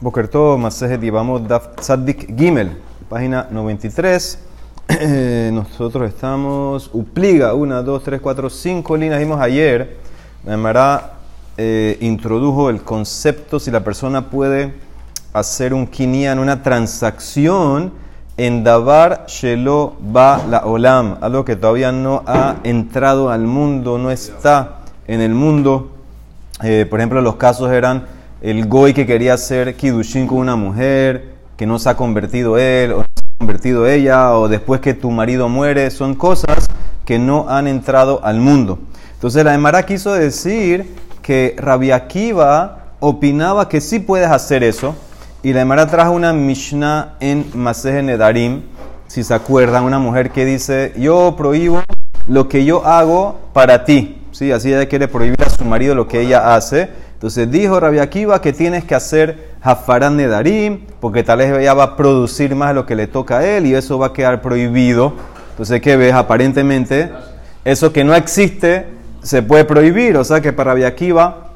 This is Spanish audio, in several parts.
Bokerto, Masejet Yivamot Daf Tzadik Gimel, página 93. Eh, Nosotros estamos, Upliga, 1, 2, 3, 4, 5 líneas. Vimos ayer, la Emara eh, introdujo el concepto si la persona puede hacer un kinyan, una transacción en Davar Shelo Ba La Olam, algo que todavía no ha entrado al mundo, no está en el mundo. Eh, por ejemplo, los casos eran el goy que quería hacer kidushin con una mujer, que no se ha convertido él, o no se ha convertido ella, o después que tu marido muere, son cosas que no han entrado al mundo. Entonces la Emara quiso decir que Rabbi Akiva opinaba que sí puedes hacer eso, y la Emara trajo una Mishnah en Maseje Nedarim, si se acuerdan, una mujer que dice, yo prohíbo lo que yo hago para ti. ¿Sí? Así ella quiere prohibir a su marido lo que ella hace. Entonces dijo Rabbi Akiva que tienes que hacer Hafaran Nedarim, porque tal vez ella va a producir más lo que le toca a él y eso va a quedar prohibido. Entonces, ¿qué ves? Aparentemente, eso que no existe se puede prohibir. O sea que para Rabbi Akiva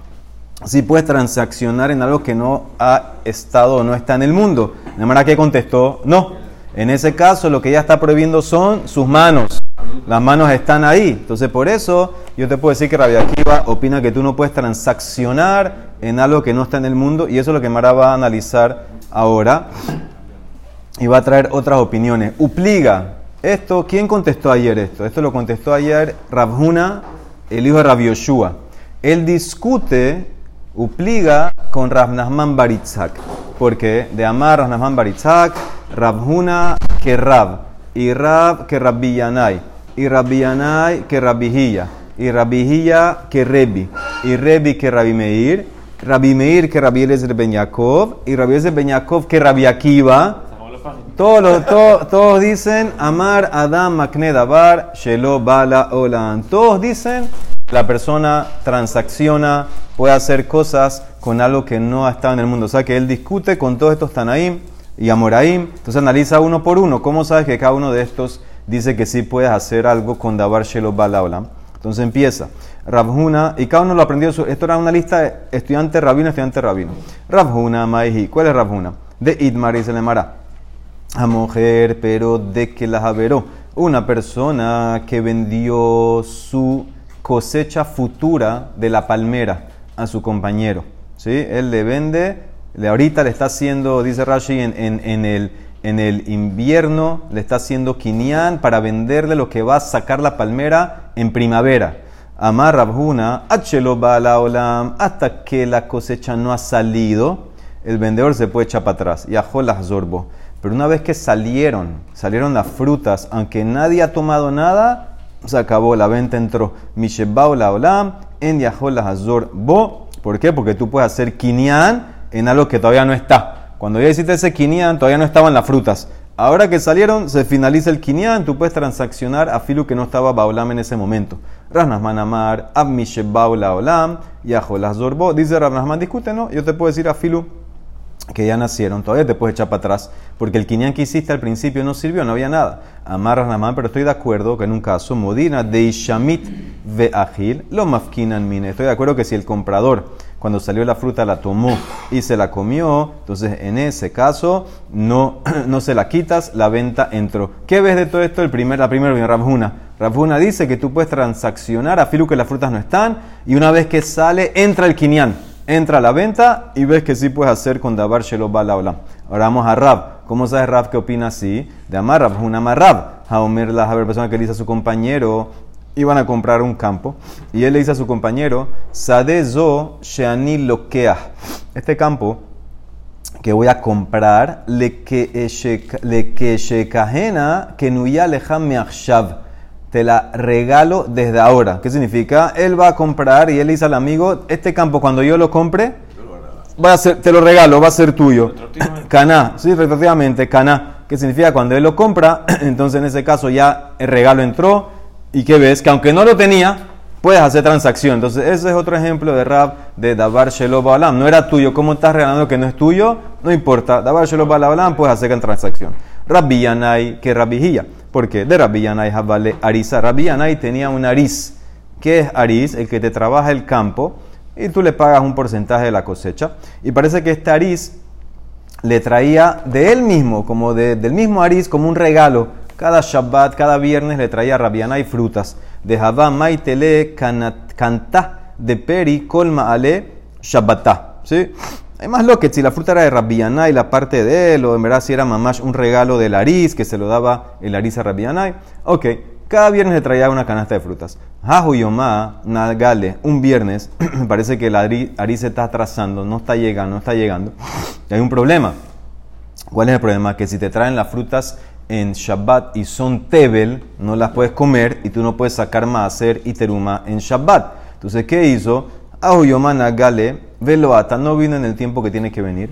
sí puedes transaccionar en algo que no ha estado o no está en el mundo. De manera que contestó, no. En ese caso, lo que ella está prohibiendo son sus manos. Las manos están ahí. Entonces, por eso yo te puedo decir que Rabbi Akiva opina que tú no puedes transaccionar en algo que no está en el mundo. Y eso es lo que Mara va a analizar ahora. Y va a traer otras opiniones. Upliga. Esto, ¿quién contestó ayer esto? Esto lo contestó ayer Rabhuna, el hijo de Rabbi Yoshua. Él discute, upliga con Rav Nahman Baritzak. Porque de amar Rav Nahman Baritzak, Rabhuna que Rab. Y Rab que Rabbi Yanai. Y Rabbi Yanai que Rabbi Hiya. Y Rabbi Hiya que Rebi. Y Rebi que Rabbi Meir. Rabbi Meir que Rabbi Eliezer Ben Yaakov. Y Rabbi Eliezer Ben Yaakov que Rabbi Akiva. Todos, los- to- todos dicen Amar Adam Makne Dabar Shelo Bala Olam. Todos dicen la persona transacciona, puede hacer cosas con algo que no ha estado en el mundo. O sea que él discute con todos estos Tanaim y Amoraim. Entonces analiza uno por uno. ¿Cómo sabes que cada uno de estos dice que sí puedes hacer algo con Dabar Shelo Bala Olam? Entonces empieza. Rabhuna, y cada uno lo aprendió. Esto era una lista de estudiante rabino, estudiante rabino. Rabhuna, Maihi. ¿Cuál es Rabhuna? De Idmar y se le mara a mujer, pero de que la averó. Una persona que vendió su cosecha futura de la palmera a su compañero. ¿sí? Él le vende, ahorita le está haciendo, dice Rashi, en- en el, en el invierno le está haciendo quinián para venderle lo que va a sacar la palmera en primavera. Amar Rabhuna, Bala Olam, hasta que la cosecha no ha salido, el vendedor se puede echar para atrás. Y las zorbo. Pero una vez que salieron, salieron las frutas, aunque nadie ha tomado nada, se acabó, la venta entró. Mishebao la olam, en las azor bo. ¿Por qué? Porque tú puedes hacer quinián en algo que todavía no está. Cuando ya hiciste ese quinián, todavía no estaban las frutas. Ahora que salieron, se finaliza el quinián, tú puedes transaccionar a filu que no estaba baolam en ese momento. Rasnasman amar, ab mishebao la olam, las zorbo. Dice Rasnasman, discute. Yo te puedo decir a filu que ya nacieron, todavía te puedes echar para atrás, porque el quinián que hiciste al principio no sirvió, no había nada. Amarras la mano, pero estoy de acuerdo que en un caso, modina de Ishamit ve agil, lo mafkinan mine. Estoy de acuerdo que si el comprador, cuando salió la fruta, la tomó y se la comió, entonces en ese caso no, no se la quitas, la venta entró. ¿Qué ves de todo esto? El primer, la primera viene Rabjuna. Rabjuna dice que tú puedes transaccionar a filu que las frutas no están, y una vez que sale, entra el quinián entra a la venta y ves que sí puedes hacer con Dabar Shelo Bala. Ahora vamos a Rab. ¿Cómo sabes Rab que opina así? De Amar Rab, una Rab. Haomer la persona que le dice a su compañero, iban a comprar un campo, y él le dice a su compañero, Sadezo Sheani Lokea. Este campo que voy a comprar, le que le que nuya lejam te la regalo desde ahora. ¿Qué significa? Él va a comprar y él dice al amigo, este campo cuando yo lo compre, va a ser, te lo regalo, va a ser tuyo. Caná, sí, retroactivamente, caná. ¿Qué significa? Cuando él lo compra, entonces en ese caso ya el regalo entró y ¿qué ves? Que aunque no lo tenía, puedes hacer transacción. Entonces ese es otro ejemplo de Rab de Dabar Shelo Baalam. No era tuyo, ¿cómo estás regalando que no es tuyo? No importa. Dabar Shelo Baalam puedes hacer transacción. Rabbi Yanai que Rabbi Hiya. ¿Por qué? De Rabbi Yanai Javale Arisa. Rabbi Yanai tenía un ariz. ¿Qué es ariz? El que te trabaja el campo y tú le pagas un porcentaje de la cosecha. Y parece que este ariz le traía de él mismo, como del mismo Aris, como un regalo. Cada Shabbat, cada viernes le traía rabiana y frutas. De Javá Maitele Cantá de Peri Colma Ale Shabbatá. ¿Sí? Hay más lo que si la fruta era de Rabbianay, la parte de él, o en verdad si era mamás un regalo del Aris, que se lo daba el Aris a Rabbianay. Ok, cada viernes le traía una canasta de frutas. Yomá, Nagale, un viernes, parece que el Aris se está atrasando, no está llegando, no está llegando. Hay un problema. ¿Cuál es el problema? Que si te traen las frutas en Shabbat y son Tebel, no las puedes comer y tú no puedes sacar Maaser y Teruma en Shabbat. Entonces, ¿qué hizo? Ahu Nagale Veloata no vino en el tiempo que tiene que venir.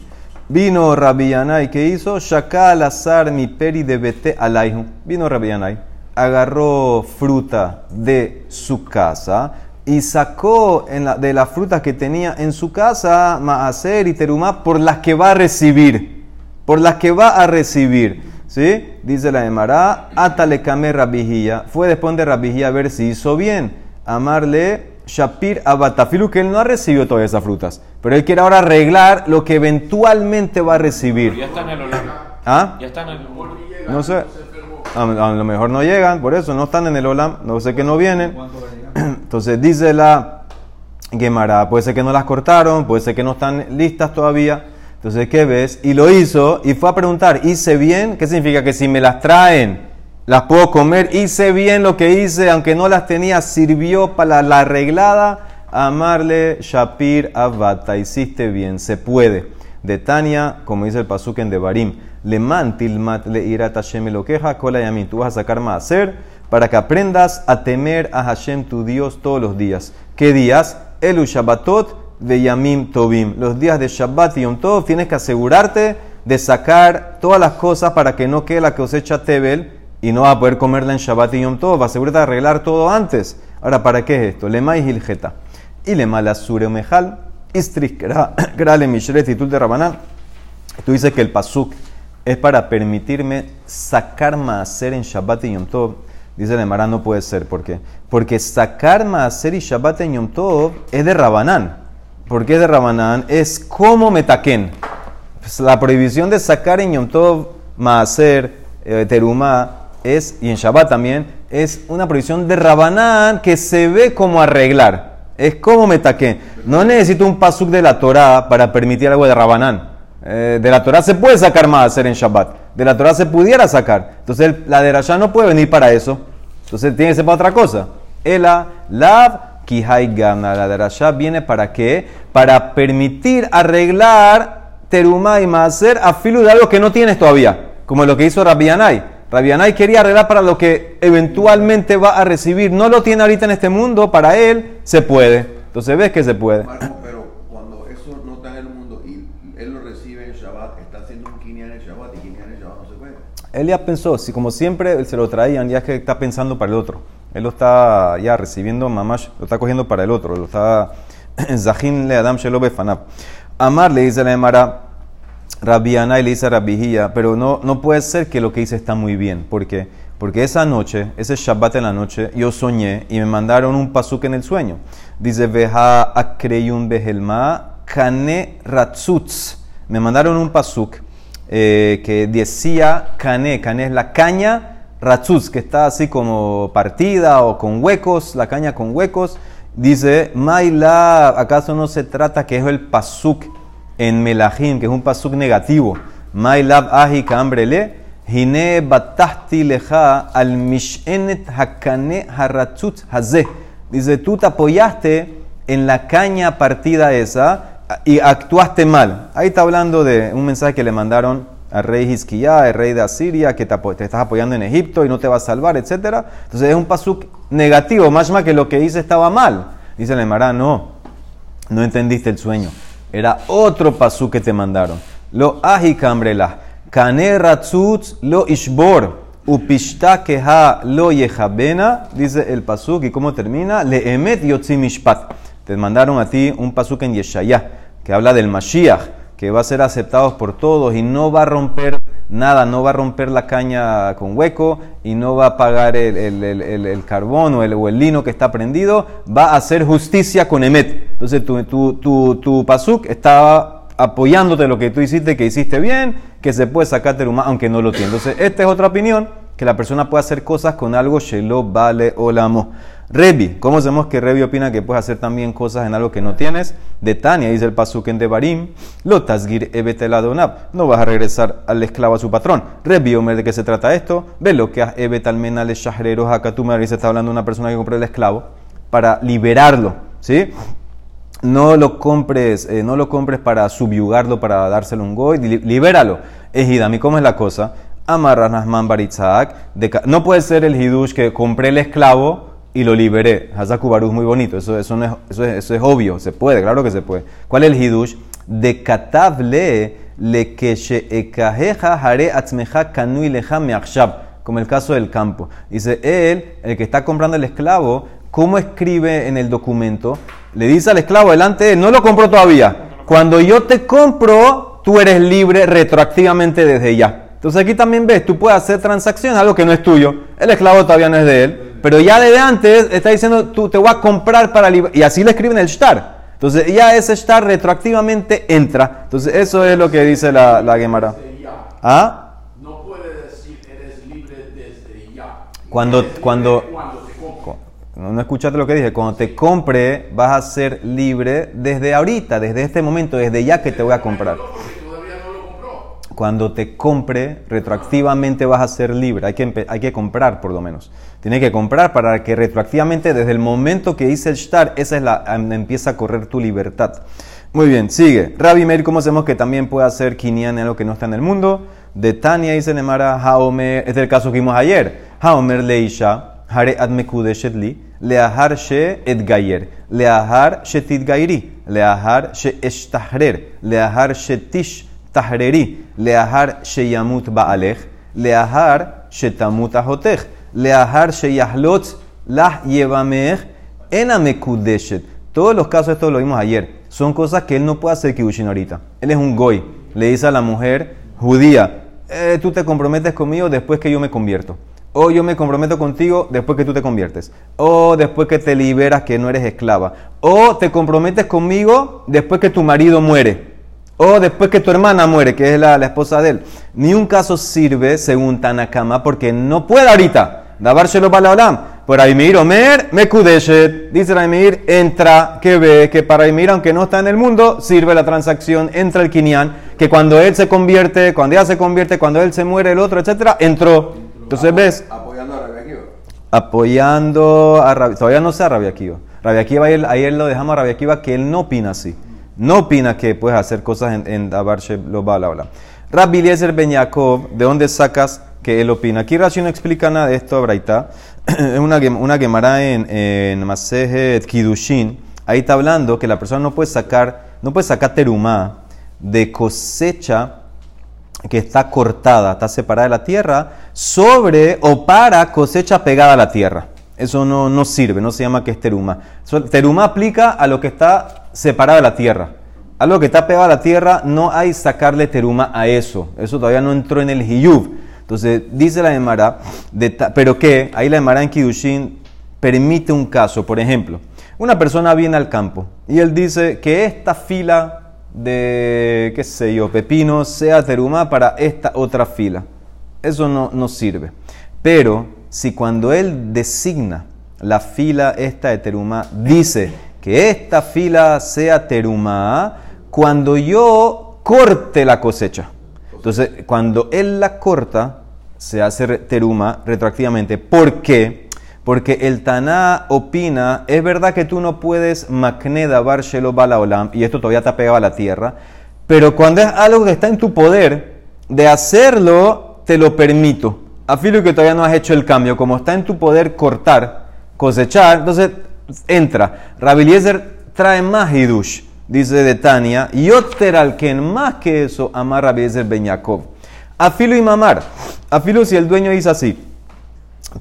Vino Rabbi Yanai, ¿qué hizo? Shakal azar mi peri de bete alaihu. Vino Rabbi Yanai, agarró fruta de su casa y sacó de las frutas que tenía en su casa maaser y terumá por las que va a recibir. Por las que va a recibir. ¿Sí? Dice la Emara, atale kame rabijía. Fue después de rabijía a ver si hizo bien. Amarle Shapir Abatafilu, que él no ha recibido todas esas frutas. Pero él quiere ahora arreglar lo que eventualmente va a recibir. Ya está en el olam. ¿Ah? Ya están en el No sé. A, lo mejor no llegan, por eso no están en el olam. No sé que no vienen. Entonces dice la Gemara, puede ser que no las cortaron, puede ser que no están listas todavía. Entonces, ¿qué ves? Y lo hizo y fue a preguntar, ¿hice bien? ¿Qué significa? Que si me las traen las puedo comer, hice bien lo que hice, aunque no las tenía, sirvió para la arreglada. Amarle Shapir Avata, hiciste bien, se puede. De Tania, como dice el Pasuk en Devarim, le mantilmat le irá Hashem lo queja, cola yamin. Tú vas a sacar más hacer para que aprendas a temer a Hashem tu Dios todos los días. ¿Qué días? Elu Shabbatot de Yamim Tobim. Los días de Shabbat y Yom Tov tienes que asegurarte de sacar todas las cosas para que no quede la cosecha Tebel y no va a poder comerla en Shabbat y Yom Tov, asegúrate de arreglar todo antes. Ahora, ¿para qué es esto? Lema y Gilgeta. Y le mala sure mejal, istris grale mishret y de rabanán. Tú dices que el pasuk es para permitirme sacar maaser en Shabbat y Yom Tov. Dice el Emara, no puede ser. ¿Por qué? Porque sacar maaser y Shabbat en Yom Tov es de Rabanán. ¿Por qué de Rabanán? Es como metaquen. Pues la prohibición de sacar en Yom Tov maaser, eh, es, y en Shabbat también, es una prohibición de Rabanán que se ve como arreglar. Es como metaque. No necesito un pasuk de la Torah para permitir algo de Rabanán. Eh, de la Torah se puede sacar más hacer en Shabbat. De la Torah se pudiera sacar. Entonces la de no puede venir para eso. Entonces tiene que ser para otra cosa. Ela, lav, kihai gana. La de Rasha viene para qué? Para permitir arreglar teruma y maaser a filo de algo que no tienes todavía. Como lo que hizo Rabbi Rabianay quería arreglar para lo que eventualmente va a recibir. No lo tiene ahorita en este mundo, para él se puede. Entonces ves que se puede. pero cuando eso no está en el mundo y él lo recibe en Shabbat, está haciendo un Kinyan en Shabbat y Kinyan en Shabbat no se puede. Él ya pensó, si como siempre se lo traían, ya que está pensando para el otro. Él lo está ya recibiendo, mamash, lo está cogiendo para el otro. Lo está. Zahin le Adam Shelobe Fanab. Amar le dice la Emara. Rabbiana y le dice a pero no, no puede ser que lo que hice está muy bien. ¿Por qué? Porque esa noche, ese Shabbat en la noche, yo soñé y me mandaron un pasuk en el sueño. Dice, Veja akreyun behelma kane ratzutz. Me mandaron un pasuk eh, que decía kane, kane es la caña ratzutz, que está así como partida o con huecos, la caña con huecos. Dice, Maila, ¿acaso no se trata que es el pasuk en Melahim, que es un pasuk negativo. Mailab ahi kambrele, hine batahti leja al mishenet hakane haratzut hazeh. Dice, tú te apoyaste en la caña partida esa y actuaste mal. Ahí está hablando de un mensaje que le mandaron al rey Hizquiyá, el rey de Asiria, que te, estás apoyando en Egipto y no te va a salvar, etc. Entonces es un pasuk negativo, más que lo que hice estaba mal. Dice el Emara, no, no entendiste el sueño. Era otro pasú que te mandaron. Lo ahi kambrela. Kane ratzutz lo ishbor. Upishta keha lo yehabena. Dice el pasuk. ¿Y cómo termina? Le emet yotzimishpat. Te mandaron a ti un pasuk en Yeshaya. Que habla del Mashiach. Que va a ser aceptado por todos y no va a romper nada, no va a romper la caña con hueco y no va a pagar el, el, carbón o el, lino que está prendido, va a hacer justicia con Emet. Entonces tu, tu, tu, tu pasuk estaba apoyándote lo que tú hiciste, que hiciste bien, que se puede sacar teruma, aunque no lo tiene. Entonces, esta es otra opinión, que la persona puede hacer cosas con algo shelo vale o Revi, ¿cómo sabemos que Revi opina que puedes hacer también cosas en algo que no tienes? De Tania, dice el pasuk en Devarim, lo tasgir ebeteladonab, no vas a regresar al esclavo a su patrón. Revi, Omer, ¿de qué se trata esto? Ve lo que ebetalmena le shahrero me se está hablando de una persona que compró el esclavo para liberarlo, ¿sí? No lo compres, eh, no lo compres para subyugarlo, para dárselo un goy, libéralo. Ejidami, ¿cómo es la cosa? Amarras Nasman Baritzak, no puede ser el hidush que compré el esclavo y lo liberé. Hazakubaru es muy bonito, eso, eso, es, eso, es, eso, es, obvio, se puede, claro que se puede. ¿Cuál es el hidush? De katable le que hare atzmeja kanui leja meachshab, como el caso del campo. Dice, él, el que está comprando el esclavo, ¿cómo escribe en el documento? Le dice al esclavo delante no lo compró todavía. Cuando yo te compro, tú eres libre retroactivamente desde ya. Entonces aquí también ves, tú puedes hacer transacciones, algo que no es tuyo. El esclavo todavía no es de él pero ya desde antes está diciendo, tú te voy a comprar para Y así le escriben el shtar. Entonces ya ese shtar retroactivamente entra. Entonces eso es lo que dice la, la Gemara. ¿Ah? No puede decir eres libre desde ya. Cuando, cuando, no, no escuchaste lo que dije. Cuando te compre, vas a ser libre desde ahorita, desde este momento, desde ya que te voy a comprar cuando te compre, retroactivamente vas a ser libre. Hay que, hay que comprar, por lo menos. Tiene que comprar para que retroactivamente, desde el momento que hice el shtar, esa es la, em, empieza a correr tu libertad. Muy bien, sigue. Rabbi Meir, ¿cómo hacemos que también puede hacer Kinyan en algo que no está en el mundo? De Tania dice Nemara, Haomer, es el caso que vimos ayer. Haomer leisha, hare admekudeshetli, leahar she et gayer, leahar shetit gairi, leahar she eshtahrer, leahar shetish tahreri, leahar sheyamut baalech, leahar shetamut ahotech, leahar sheyahlot lah yevamech enamekudeshet. Todos los casos, esto lo vimos ayer, son cosas que él no puede hacer kiddushin ahorita. Él es un goy. Le dice a la mujer judía, eh, tú te comprometes conmigo después que yo me convierto. O yo me comprometo contigo después que tú te conviertes. O después que te liberas que no eres esclava. O te comprometes conmigo después que tu marido muere o después que tu hermana muere, que es la, esposa de él. Ni un caso sirve, según Tanakama, porque no puede ahorita. Davárselo para la olam. Por Aimir Omer, me kudeshet. Dice Aimir, entra, que ve, que para Aimir, aunque no está en el mundo, sirve la transacción, entra el Kinyan, que cuando él se convierte, cuando ella se convierte, cuando él se muere, el otro, etcétera, entró. Entonces ves. Apoyando a Rabia Akiva. Apoyando a Rabia Todavía no sé a Rabia Akiva. Rabia Akiva, ayer, ayer lo dejamos a Rabia Akiva que él no opina así no opina que puedes hacer cosas en, en Dabar lo bla Rabbi Eliezer Ben Yaakov, ¿de dónde sacas que él opina? Aquí Rashi no explica nada de esto, Braita. es una, una quemará en, en Masejet Kidushin. Ahí está hablando que la persona no puede sacar, no puede sacar terumá de cosecha que está cortada, está separada de la tierra, sobre o para cosecha pegada a la tierra. Eso no, no sirve, no se llama que es teruma. Teruma aplica a lo que está separado de la tierra. Algo que está pegado a la tierra, no hay sacarle teruma a eso. Eso todavía no entró en el hiyuv. Entonces, dice la Emara, pero que ahí la Emara en Kidushin permite un caso. Por ejemplo, una persona viene al campo y él dice que esta fila de, qué sé yo, pepino sea teruma para esta otra fila. Eso no, no sirve. Pero si cuando él designa la fila esta de terumá, dice que esta fila sea terumá cuando yo corte la cosecha. Entonces, cuando él la corta, se hace teruma retroactivamente. ¿Por qué? Porque el Taná opina, es verdad que tú no puedes makneda barshelo balaolam, y esto todavía ha pegado a la tierra, pero cuando es algo que está en tu poder, de hacerlo, te lo permito afilo que todavía no has hecho el cambio, como está en tu poder cortar, cosechar, entonces entra. Rabiliezer trae más hidush, dice de Tania, y al que más que eso, amar Rabiliezer ben Yaakov. Afilo y mamar. Afilo si el dueño dice así,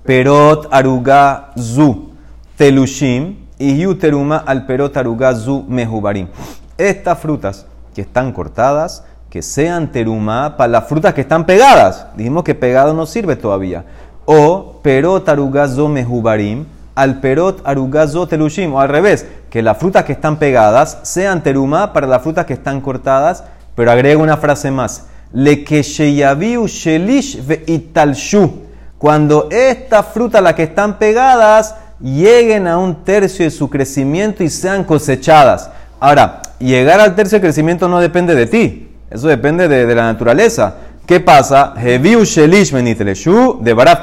perot aruga zu telushim y yuteruma al perot aruga zu mehubarim. Estas frutas que están cortadas, que sean terumá para las frutas que están pegadas. Dijimos que pegado no sirve todavía. O perot arugazo mehubarim, al perot arugazo telushim. O al revés, que las frutas que están pegadas sean terumá para las frutas que están cortadas, pero agrega una frase más. Le que shelish ve italshu. Cuando estas frutas, las que están pegadas, lleguen a un tercio de su crecimiento y sean cosechadas. Ahora, llegar al tercio de crecimiento no depende de ti, eso depende de, la naturaleza. ¿Qué pasa? shelish de baraf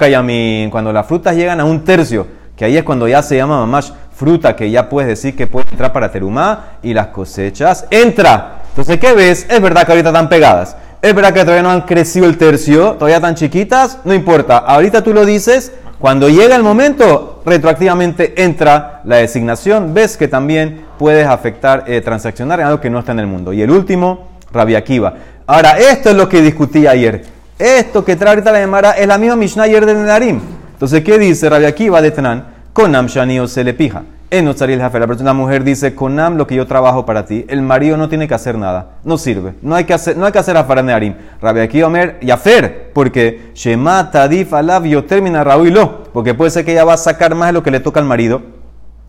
Cuando las frutas llegan a un tercio, que ahí es cuando ya se llama mamash fruta, que ya puedes decir que puede entrar para terumá, y las cosechas, entra. Entonces, ¿qué ves? Es verdad que ahorita están pegadas. Es verdad que todavía no han crecido el tercio, todavía están chiquitas, no importa. Ahorita tú lo dices, cuando llega el momento, retroactivamente entra la designación. Ves que también puedes afectar, eh, transaccionar en algo que no está en el mundo. Y el último, Rabia Akiva. Ahora, esto es lo que discutí ayer. Esto que trae ahorita la Gemara es la misma Mishnah ayer de Nedarim. Entonces, ¿qué dice Rabia Akiva de Tenan? Konam Shani se le pija. En la mujer dice, Konam, lo que yo trabajo para ti, el marido no tiene que hacer nada, no sirve, no hay que hacer, no hay que hacer Arim. Rabbi aquí Omer y Afer, porque Shema Tadif Alav termina lo, porque puede ser que ella va a sacar más de lo que le toca al marido.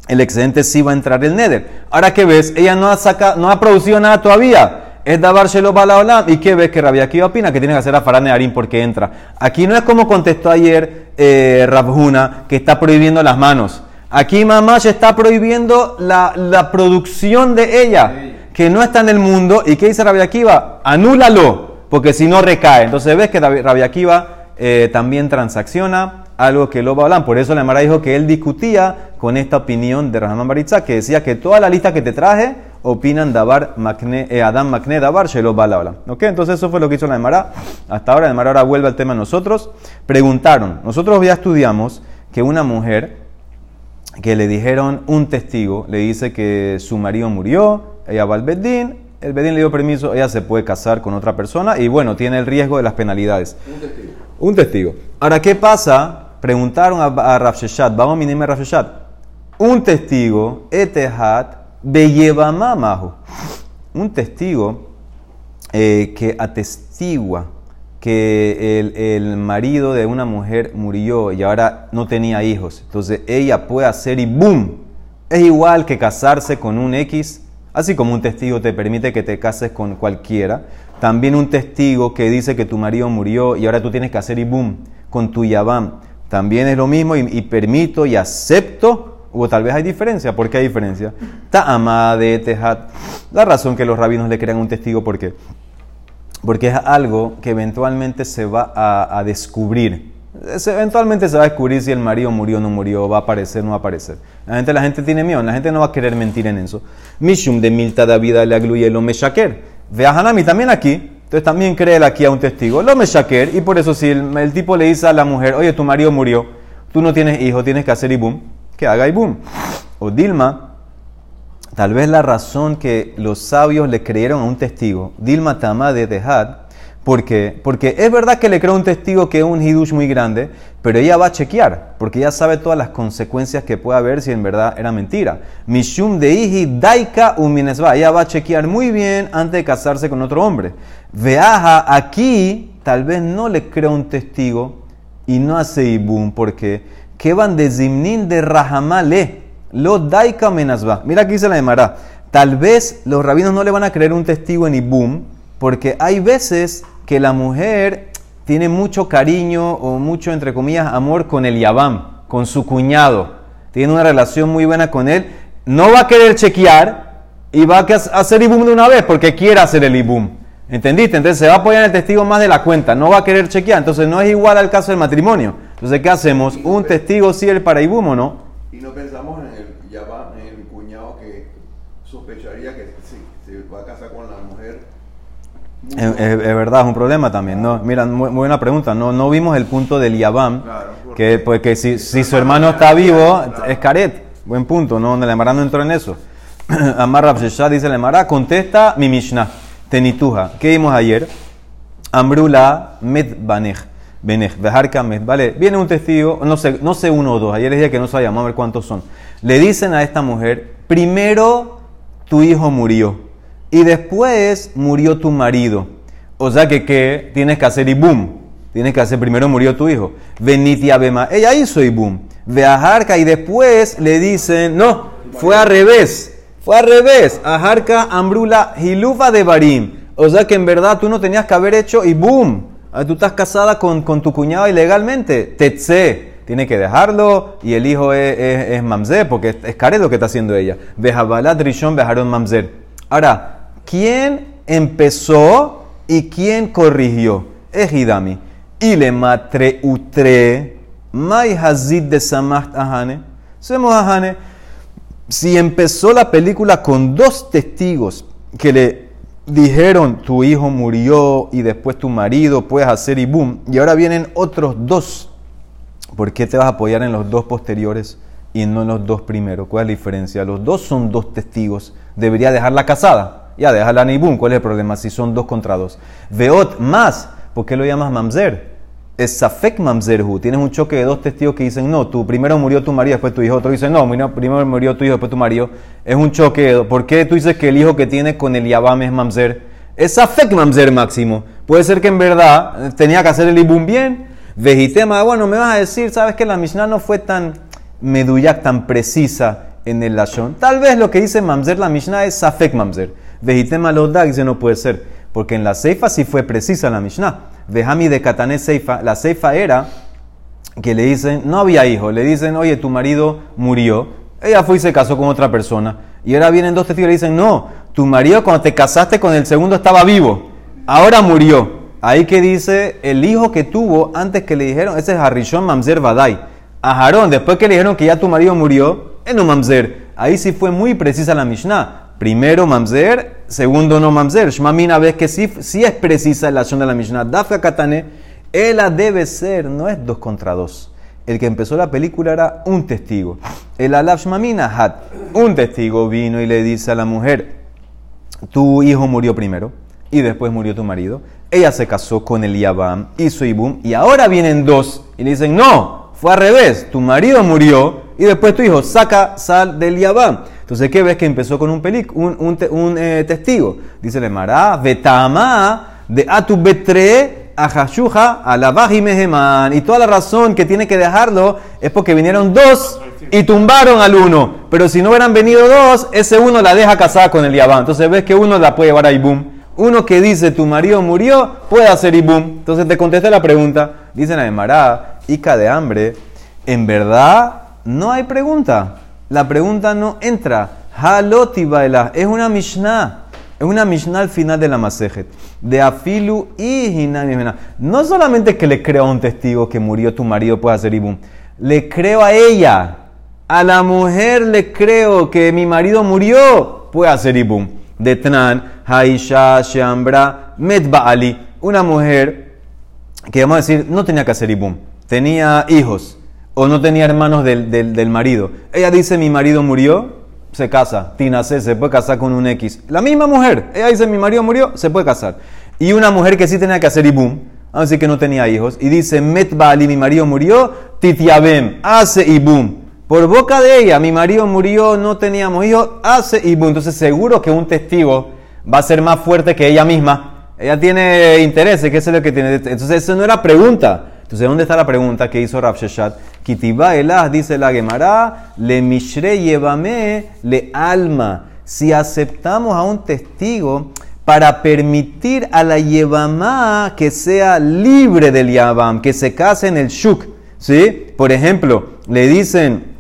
El excedente sí va a entrar el Neder. Ahora que ves, ella no ha, sacado, no ha producido nada todavía es Shelo Balaolam. ¿Y qué ves que Rabbi aquí opina? Que tiene que hacer a Nearim porque entra. Aquí no es como contestó ayer eh, Rabhuna, que está prohibiendo las manos. Aquí mamá se está prohibiendo la, producción de ella, que no está en el mundo. ¿Y qué dice Rabbi Akiva? Anúlalo, porque si no recae. Entonces ves que Rabbi Akiva eh, también transacciona algo que lo va a hablar. Por eso la Mara dijo que él discutía con esta opinión de Rahman Baritza, que decía que toda la lista que te traje opinan Dabar Makne, eh, Adam Makne Dabar Shelo Balabla. ¿Ok? Entonces eso fue lo que hizo la Emara. Hasta ahora, la Emara ahora vuelve al tema nosotros. Preguntaron, nosotros ya estudiamos que una mujer que le dijeron un testigo, le dice que su marido murió, ella va al Bedín, el Bedín le dio permiso, ella se puede casar con otra persona y bueno, tiene el riesgo de las penalidades. Un testigo. Un testigo. Ahora, ¿qué pasa? Preguntaron a, a vamos a minimar Rafsheshat. Un testigo, Etehat, Beyevamamahu. Un testigo eh, que atestigua que el, marido de una mujer murió y ahora no tenía hijos. Entonces ella puede hacer y boom. Es igual que casarse con un X, así como un testigo te permite que te cases con cualquiera. También un testigo que dice que tu marido murió y ahora tú tienes que hacer y boom con tu Yabam. También es lo mismo y, permito y acepto o tal vez hay diferencia. ¿Por qué hay diferencia? Ta'ama de Tehat. La razón que los rabinos le crean un testigo, ¿por qué? porque es algo que eventualmente se va a, descubrir. eventualmente se va a descubrir si el marido murió o no murió, va a aparecer o no va a aparecer. La gente, la gente tiene miedo, la gente no va a querer mentir en eso. Mishum de Milta David le lo meshaker. Hanami también aquí. Entonces también cree aquí a un testigo, lo meshaker. Y por eso si el, tipo le dice a la mujer, oye, tu marido murió, tú no tienes hijo, tienes que hacer ibum, que haga ibum. O Dilma, Tal vez la razón que los sabios le creyeron a un testigo, Dilma Tama de Dehad, porque, porque es verdad que le creó un testigo que es un hidush muy grande, pero ella va a chequear, porque ella sabe todas las consecuencias que puede haber si en verdad era mentira. Mishum de Iji Daika Uminesva, ella va a chequear muy bien antes de casarse con otro hombre. Veaja, aquí tal vez no le creó un testigo y no hace ibum, porque que van de Zimnin de Rahamale lo daika menasba. Mira aquí dice la Emara. Tal vez los rabinos no le van a creer un testigo en Ibum, porque hay veces que la mujer tiene mucho cariño o mucho, entre comillas, amor con el Yabam, con su cuñado. Tiene una relación muy buena con él. No va a querer chequear y va a hacer Ibum de una vez porque quiere hacer el Ibum. ¿Entendiste? Entonces se va a apoyar en el testigo más de la cuenta. No va a querer chequear. Entonces no es igual al caso del matrimonio. Entonces, ¿qué hacemos? ¿Un testigo sí el para Ibum o no? Y no pensamos en el, ya va, en el cuñado que sospecharía que sí, se va a casar con la mujer. Es, verdad, es un problema también. ¿no? Mira, muy, buena pregunta. No, no vimos el punto del Yabam, que, pues, que si, si su hermano está vivo, es Caret. Buen punto, ¿no? La Emara no entró en eso. Amar Rabsheshah dice la Emara, contesta mi Mishnah, Tenituja. ¿Qué vimos ayer? Ambrula Medbanech. Vale, viene un testigo, no sé, no sé uno o dos, ayer les dije que no sabíamos, a ver cuántos son. Le dicen a esta mujer, primero tu hijo murió y después murió tu marido. O sea que, ¿qué? Tienes que hacer y boom. Tienes que hacer, primero murió tu hijo. Venitia Bema. Ella hizo y boom. Veajarca y después le dicen, no, Fue al revés. Fue al revés. Ajarca Ambrula Hilufa de Barim. O sea que en verdad tú no tenías que haber hecho y boom. Ah, Tú estás casada con, con tu cuñado ilegalmente. Tetse. Tiene que dejarlo y el hijo es, es, es mamzer porque es, es lo que está haciendo ella. Bejabalat Rishon Bejaron mamzer. Ahora, ¿quién empezó y quién corrigió? Ejidami. Y le matre utre. Mai hazid de samacht ahane. Semos ahane. Si empezó la película con dos testigos que le dijeron tu hijo murió y después tu marido puedes hacer y y ahora vienen otros dos, ¿por qué te vas a apoyar en los dos posteriores y no en los dos primeros? ¿Cuál es la diferencia? Los dos son dos testigos, debería dejarla casada, ya déjala ni boom, ¿cuál es el problema? Si son dos contra dos. Veot más, ¿por qué lo llamas mamzer? Es Safek Mamzerhu. Tienes un choque de dos testigos que dicen, no, tú primero murió tu marido, después tu hijo. Otro dice, no, primero murió tu hijo, después tu marido. Es un choque. ¿Por qué tú dices que el hijo que tiene con el Yabam es Mamzer? Es Safek Mamzer máximo. Puede ser que en verdad eh, tenía que hacer el Ibum bien. Vejitema, bueno, me vas a decir, ¿sabes que la Mishnah no fue tan meduyak, tan precisa en el Lashon? Tal vez lo que dice Mamzer la Mishnah es Safek Mamzer. Vejitema lo da, dice, no puede ser. Porque en la Seifa sí fue precisa la Mishnah. Vejami de Katané Seifa. La Seifa era que le dicen, no había hijo, le dicen, oye, tu marido murió, ella fue y se casó con otra persona, y ahora vienen dos testigos y le dicen, no, tu marido cuando te casaste con el segundo estaba vivo, ahora murió. Ahí que dice, el hijo que tuvo antes que le dijeron, ese es Harishon Mamzer Badai. A Jarón, después que le dijeron que ya tu marido murió, es no Mamzer. Ahí sí fue muy precisa la Mishnah. Primero Mamzer, segundo no Mamzer. Shmamina ves que sí, sí es precisa la acción de la Mishnah. Dafka Katane, ella debe ser, no es dos contra dos. El que empezó la película era un testigo. El Alaf Shmamina Hat, un testigo vino y le dice a la mujer, tu hijo murió primero y después murió tu marido. Ella se casó con el Yabam, hizo Ibum y ahora vienen dos y le dicen, no, fue al revés, tu marido murió y después tu hijo saca sal del Yabam. Entonces, ¿qué ves que empezó con un, pelic un, un, eh, testigo? Dice le Mará, Betama de Atu Betre Ajashuja a la Meheman. Y toda la razón que tiene que dejarlo es porque vinieron dos y tumbaron al uno. Pero si no hubieran venido dos, ese uno la deja casada con el Yabam. Entonces ves que uno la puede llevar a Ibum. Uno que dice tu marido murió puede hacer Ibum. Entonces te contesté la pregunta. Dice la Mará, Ica de hambre. En verdad, no hay pregunta. La pregunta no entra. Haloti baila. Es una Mishnah. Es una Mishnah al final de la Masejet. De Afilu y. No solamente que le creo a un testigo que murió tu marido puede hacer Ibum. Le creo a ella. A la mujer le creo que mi marido murió puede hacer Ibum. De Tnan, Haisha, Shambra, Medba Ali. Una mujer que vamos a decir no tenía que hacer Ibum. Tenía hijos o no tenía hermanos del, del- del marido. Ella dice, mi marido murió, se casa. Tina se puede casar con un X. La misma mujer. Ella dice, mi marido murió, se puede casar. Y una mujer que sí tenía que hacer Ibum, vamos a decir que no tenía hijos, y dice, Met Bali, mi marido murió, Titiabem, hace Ibum. Por boca de ella, mi marido murió, no teníamos hijos, hace Ibum. Entonces seguro que un testigo va a ser más fuerte que ella misma. Ella tiene intereses, que es lo que tiene. Entonces, eso no era pregunta. Entonces, ¿dónde está la pregunta que hizo Rav Sheshat? Elah, dice la Gemara, le mishre llevame le alma. Si aceptamos a un testigo para permitir a la Yevamá que sea libre del Yavam, que se case en el Shuk. ¿Sí? Por ejemplo, le dicen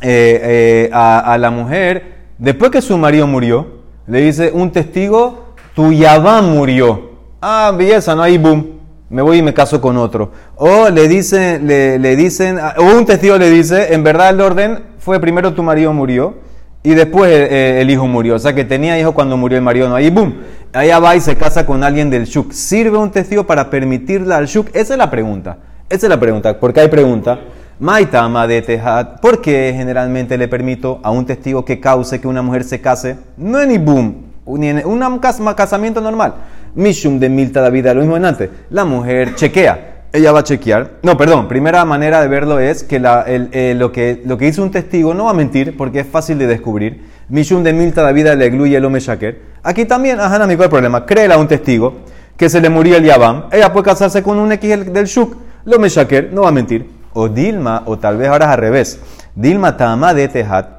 eh, eh, a, a la mujer, después que su marido murió, le dice un testigo, tu Yavam murió. Ah, belleza, no hay boom. Me voy y me caso con otro. O le dicen, le, dicen, o un testigo le dice, en verdad el orden fue primero tu marido murió y después eh, el hijo murió. O sea que tenía hijo cuando murió el marido, no hay boom. Allá va y se casa con alguien del Shuk. ¿Sirve un testigo para permitirle al Shuk? Esa es la pregunta. Esa es la pregunta. ¿Por qué hay pregunta? Maitama de Tejat. ¿Por qué generalmente le permito a un testigo que cause que una mujer se case? No Ibum, ni en un cas- casamiento normal. Mishum de Milta David, lo mismo en antes. La mujer chequea. Ella va a chequear. No, perdón. Primera manera de verlo es que, eh, lo, que hizo un testigo no va a mentir porque es fácil de descubrir. Mishum de Milta David le gluye el Ome Shaker. Aquí también, ajá, amigo, el problema. Créela a un testigo que se le murió el Yabam. Ella puede casarse con un X del- Shuk. Lo Ome Shaker no va a mentir. O Dilma, o tal vez ahora es al revés. Dilma Tama de Tejat.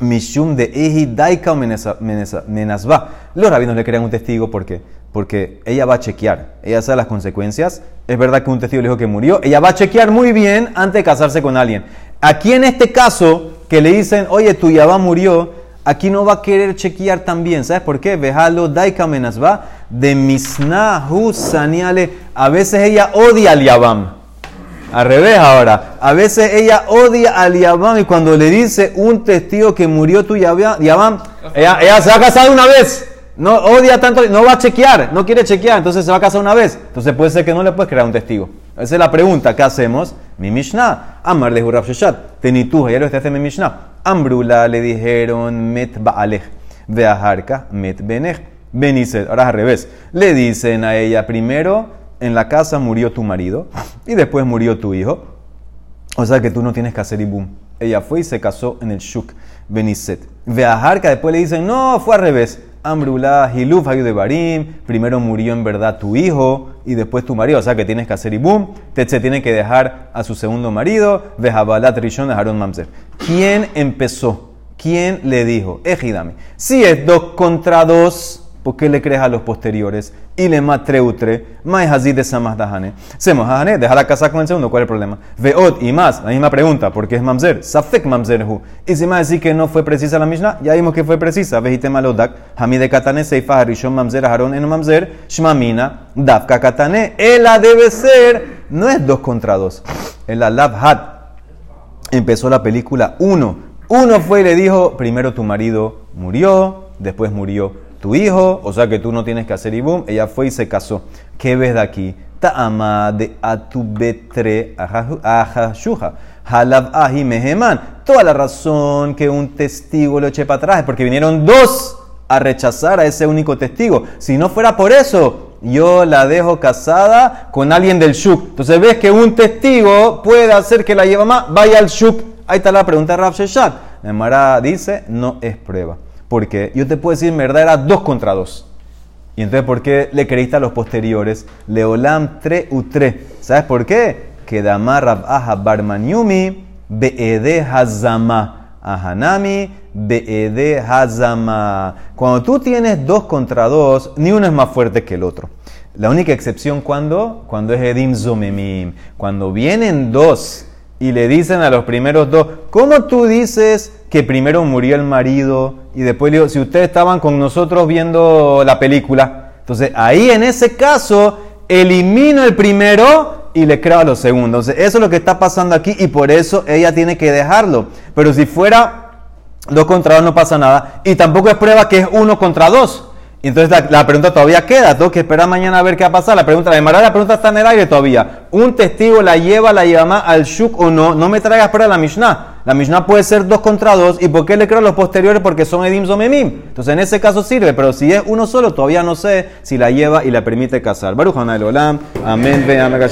Mishum de Ehi Daika Menasba. Los rabinos le crean un testigo, ¿por qué? Porque ella va a chequear, ella sabe las consecuencias. Es verdad que un testigo le dijo que murió, ella va a chequear muy bien antes de casarse con alguien. Aquí en este caso, que le dicen, oye, tu Yabá murió, aquí no va a querer chequear también. ¿Sabes por qué? Vejalo Daika Menasba de Misnahu Saniale. A veces ella odia al Yabam. Al revés ahora. A veces ella odia al Yabam y cuando le dice un testigo que murió tu Yabam, ella, ella se va a casar una vez. No odia tanto, no va a chequear, no quiere chequear, entonces se va a casar una vez. Entonces puede ser que no le puedes crear un testigo. Esa es la pregunta. ¿Qué hacemos? Mi Mishnah. Amar Rav Sheshat. Tenituja, ya lo está haciendo mi Mishnah. Ambrula le dijeron met baalej. Veaharka met benech. Benice. Ahora es al revés. Le dicen a ella primero en la casa murió tu marido y después murió tu hijo. O sea que tú no tienes que hacer ibum. Ella fue y se casó en el Shuk Beniset. Veajarca después le dicen, no, fue al revés. Ambrulá, Hiluf, de Barim. Primero murió en verdad tu hijo y después tu marido. O sea que tienes que hacer ibum. Se tiene que dejar a su segundo marido. Vejabalat Rishon de Harón Mamzer. ¿Quién empezó? ¿Quién le dijo? Ejidame. Si es dos contra dos. ¿Por qué le crees a los posteriores? Y le matreutre, más así de samas dajane. Semos dajane, deja la casa con el segundo, ¿cuál es el problema? Veot y más, la misma pregunta, ¿por qué es mamzer? Safek mamzer hu. Y si me decir que no fue precisa la Mishnah, ya vimos que fue precisa. Vejite malodak, hamide katane seifa harishon mamzer aharon en mamzer, shmamina, dafka katane. Ela debe ser, no es dos contra dos. El alab hat empezó la película 1. Uno fue y le dijo, primero tu marido murió, después murió tu hijo, o sea que tú no tienes que hacer ibum. Ella fue y se casó. ¿Qué ves de aquí? Ta'ama de atubetre ajashuja. Halab ahi meheman. Toda la razón que un testigo lo eche para atrás es porque vinieron dos a rechazar a ese único testigo. Si no fuera por eso, yo la dejo casada con alguien del shuk. Entonces ves que un testigo puede hacer que la lleva más, vaya al shuk. Ahí está la pregunta de Rav Sheshat. Dice, no es prueba. Porque yo te puedo decir, en verdad era dos contra dos. Y entonces, ¿por qué le creíste a los posteriores? Leolam tre utre. ¿Sabes por qué? Que damar Rav Aha Barmaniumi beede hazama. Ahanami beede hazama. Cuando tú tienes dos contra dos, ni uno es más fuerte que el otro. La única excepción, ¿cuándo? Cuando es edim zomemim. Cuando vienen dos y le dicen a los primeros dos, ¿cómo tú dices que primero murió el marido y después le digo, si ustedes estaban con nosotros viendo la película? Entonces ahí en ese caso elimino el primero y le creo a los segundos. Entonces eso es lo que está pasando aquí y por eso ella tiene que dejarlo. Pero si fuera dos contra dos no pasa nada y tampoco es prueba que es uno contra dos. Y entonces la, pregunta todavía queda, tengo que esperar mañana a ver qué va a pasar. La pregunta, la demora la pregunta está en el aire todavía. ¿Un testigo la lleva, la llama al shuk o no? No me traigas para la Mishnah. La Mishnah puede ser dos contra dos. ¿Y por qué le creo los posteriores? Porque son edim zomemim. Entonces en ese caso sirve, pero si es uno solo, todavía no sé si la lleva y la permite casar. Baruch Olam. Amén. Ve.